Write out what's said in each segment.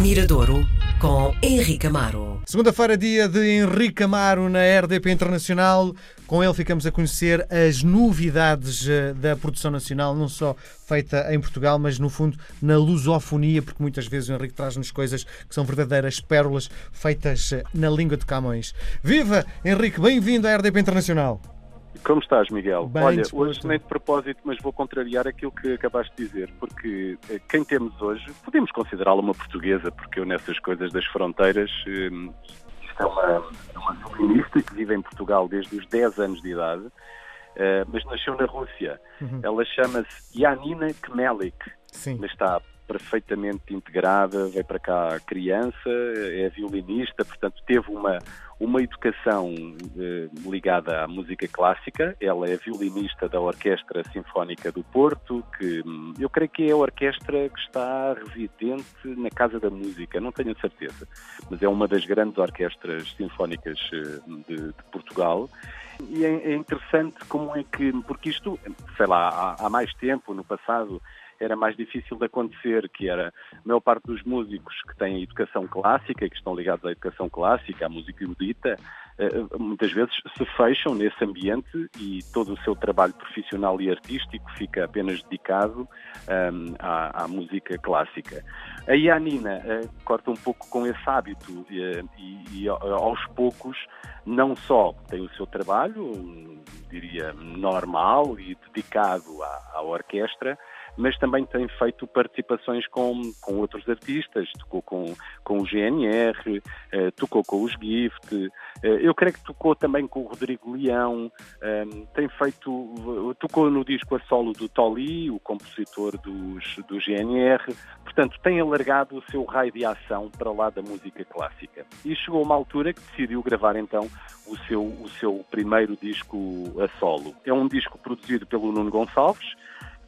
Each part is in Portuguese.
Miradouro com Henrique Amaro. Segunda-feira, dia de Henrique Amaro na RDP Internacional. Com ele ficamos a conhecer as novidades eh, da produção nacional, não só feita em Portugal, mas no fundo na lusofonia, porque muitas vezes o Henrique traz-nos coisas que são verdadeiras pérolas feitas eh, na língua de Camões. Viva, Henrique, bem-vindo à RDP Internacional. Como estás, Miguel? Bem Olha, disposto. hoje nem de propósito, mas vou contrariar aquilo que acabaste de dizer, porque eh, quem temos hoje, podemos considerá-la uma portuguesa, porque eu nessas coisas das fronteiras, eh, isto é uma, uma violinista que vive em Portugal desde os 10 anos de idade, eh, mas nasceu na Rússia. Uhum. Ela chama-se Janina Kmelik, Sim. mas está perfeitamente integrada, veio para cá criança, é violinista, portanto teve uma, uma educação eh, ligada à música clássica. Ela é violinista da Orquestra Sinfónica do Porto, que hum, eu creio que é a orquestra que está residente na Casa da Música, não tenho certeza, mas é uma das grandes orquestras sinfónicas eh, de, de Portugal. E é, é interessante como é que, porque isto, sei lá, há, há mais tempo, no passado, era mais difícil de acontecer, que era a maior parte dos músicos que têm educação clássica, que estão ligados à educação clássica, à música erudita, eh, muitas vezes se fecham nesse ambiente e todo o seu trabalho profissional e artístico fica apenas dedicado um, à, à, música clássica. A Ianina uh, corta um pouco com esse hábito uh, e, e, aos poucos não só tem o seu trabalho, diria, normal e dedicado à, à orquestra, mas também tem feito participações com, com outros artistas, tocou com, com o GNR, eh, tocou com os Gift, eh, eu creio que tocou também com o Rodrigo Leão, eh, tem feito, tocou no disco a solo do Tolly, o compositor dos, do GNR, portanto tem alargado o seu raio de ação para lá da música clássica. E chegou uma altura que decidiu gravar então o seu, o seu primeiro disco a solo. É um disco produzido pelo Nuno Gonçalves,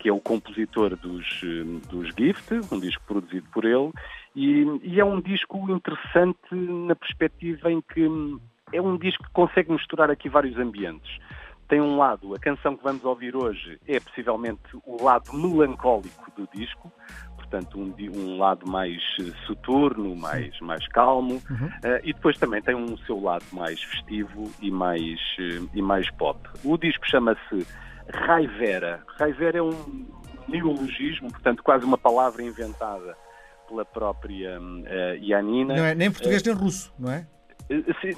que é o compositor dos, dos Gift, um disco produzido por ele, e, e, é um disco interessante na perspectiva em que é um disco que consegue misturar aqui vários ambientes. Tem um lado, a canção que vamos ouvir hoje é possivelmente o lado melancólico do disco, portanto um, um lado mais soturno, mais, mais calmo, uhum. uh, e depois também tem um seu lado mais festivo e mais, e mais pop. O disco chama-se Raivera. Raivera é um neologismo, portanto, quase uma palavra inventada pela própria uh, Yanina. Não é nem português nem russo, não é?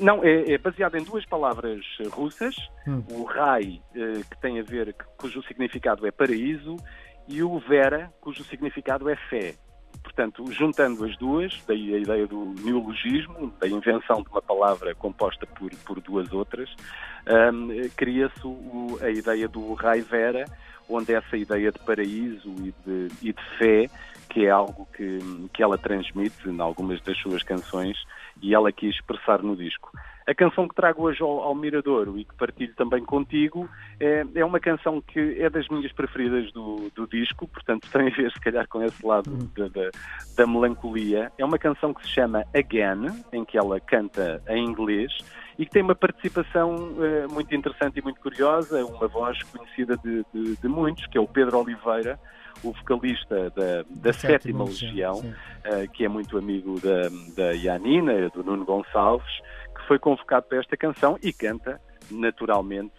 Não, é, é baseado em duas palavras russas. Hum. O Rai, que tem a ver, cujo significado é paraíso, e o Vera, cujo significado é fé. Portanto, juntando as duas, daí a ideia do neologismo, da invenção de uma palavra composta por, por duas outras, um, cria-se a ideia do Rai Vera, onde essa ideia de paraíso e de, e de fé, que é algo que, que ela transmite em algumas das suas canções, e ela quis expressar no disco. A canção que trago hoje ao, ao Miradouro e que partilho também contigo é, é, uma canção que é das minhas preferidas do, do disco, portanto tem a ver se calhar com esse lado da, da, da melancolia. É uma canção que se chama Again, em que ela canta em inglês e que tem uma participação uh, muito interessante e muito curiosa, uma voz conhecida de, de, de muitos, que é o Pedro Oliveira, o vocalista da, da Sétima Legião, uh, que é muito amigo da, da Yanina, do Nuno Gonçalves, que foi convocado para esta canção e canta naturalmente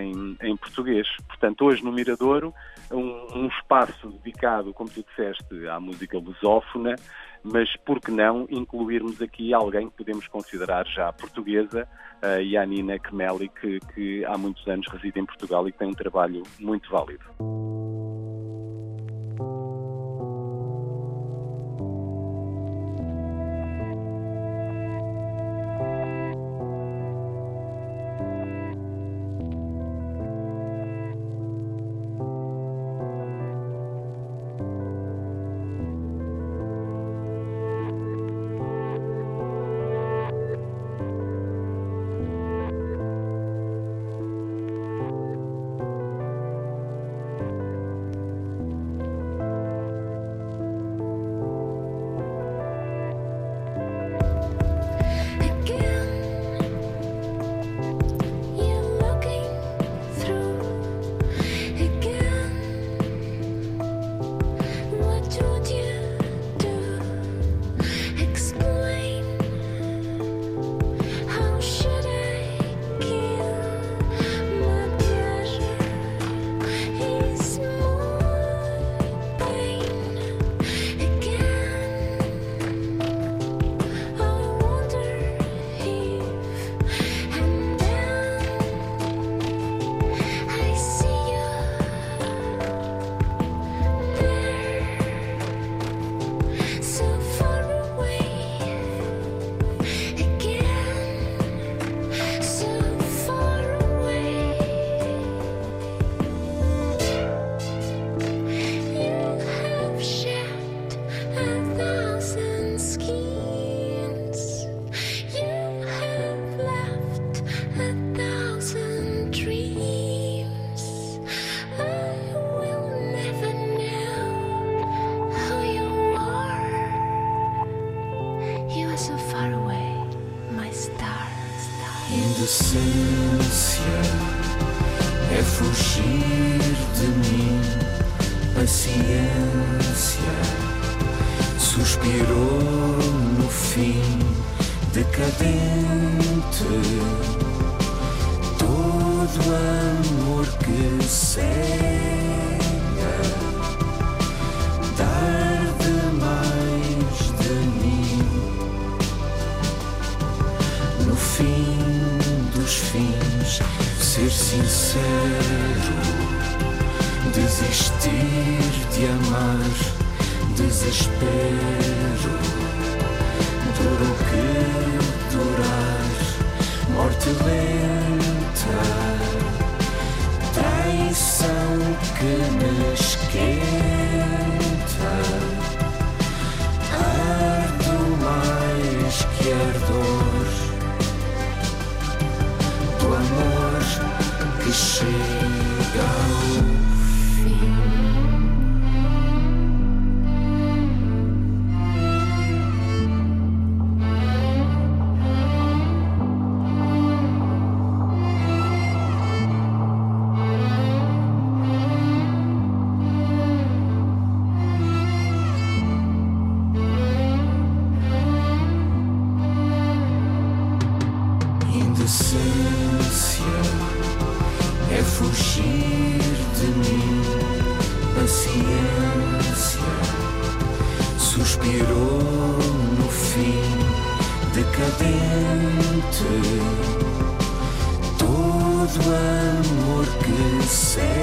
em, em português. Portanto, hoje no Miradouro, um, um, espaço dedicado, como tu disseste, à música lusófona, mas por que não incluirmos aqui alguém que podemos considerar já portuguesa, a Yanina Kemeli, que, que há muitos anos reside em Portugal e que tem um trabalho muito válido. Indecência é fugir de mim, paciência suspirou no fim. Decadente todo amor que cega dos fins. Ser sincero desistir de amar desespero dura o que durar. Morte lenta traição que me esquenta. Ardo mais que ardor que chega decadente todo amor que cega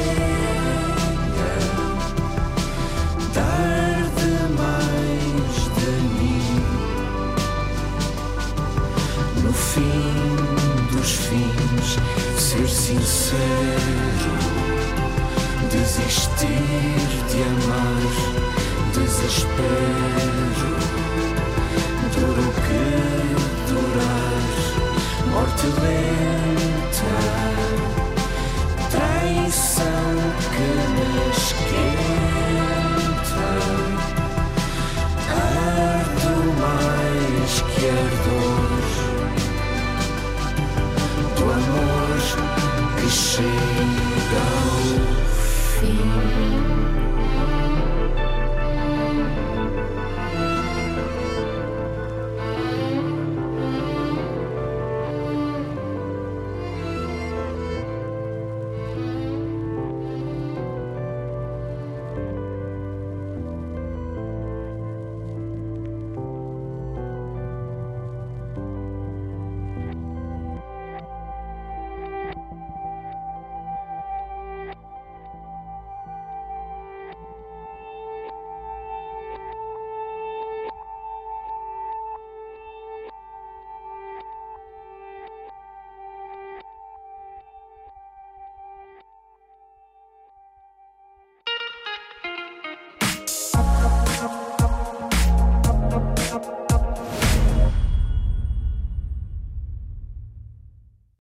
dar demais de mim no fim dos fins, ser sincero, desistir de amar, desespero, dura o que morte lenta,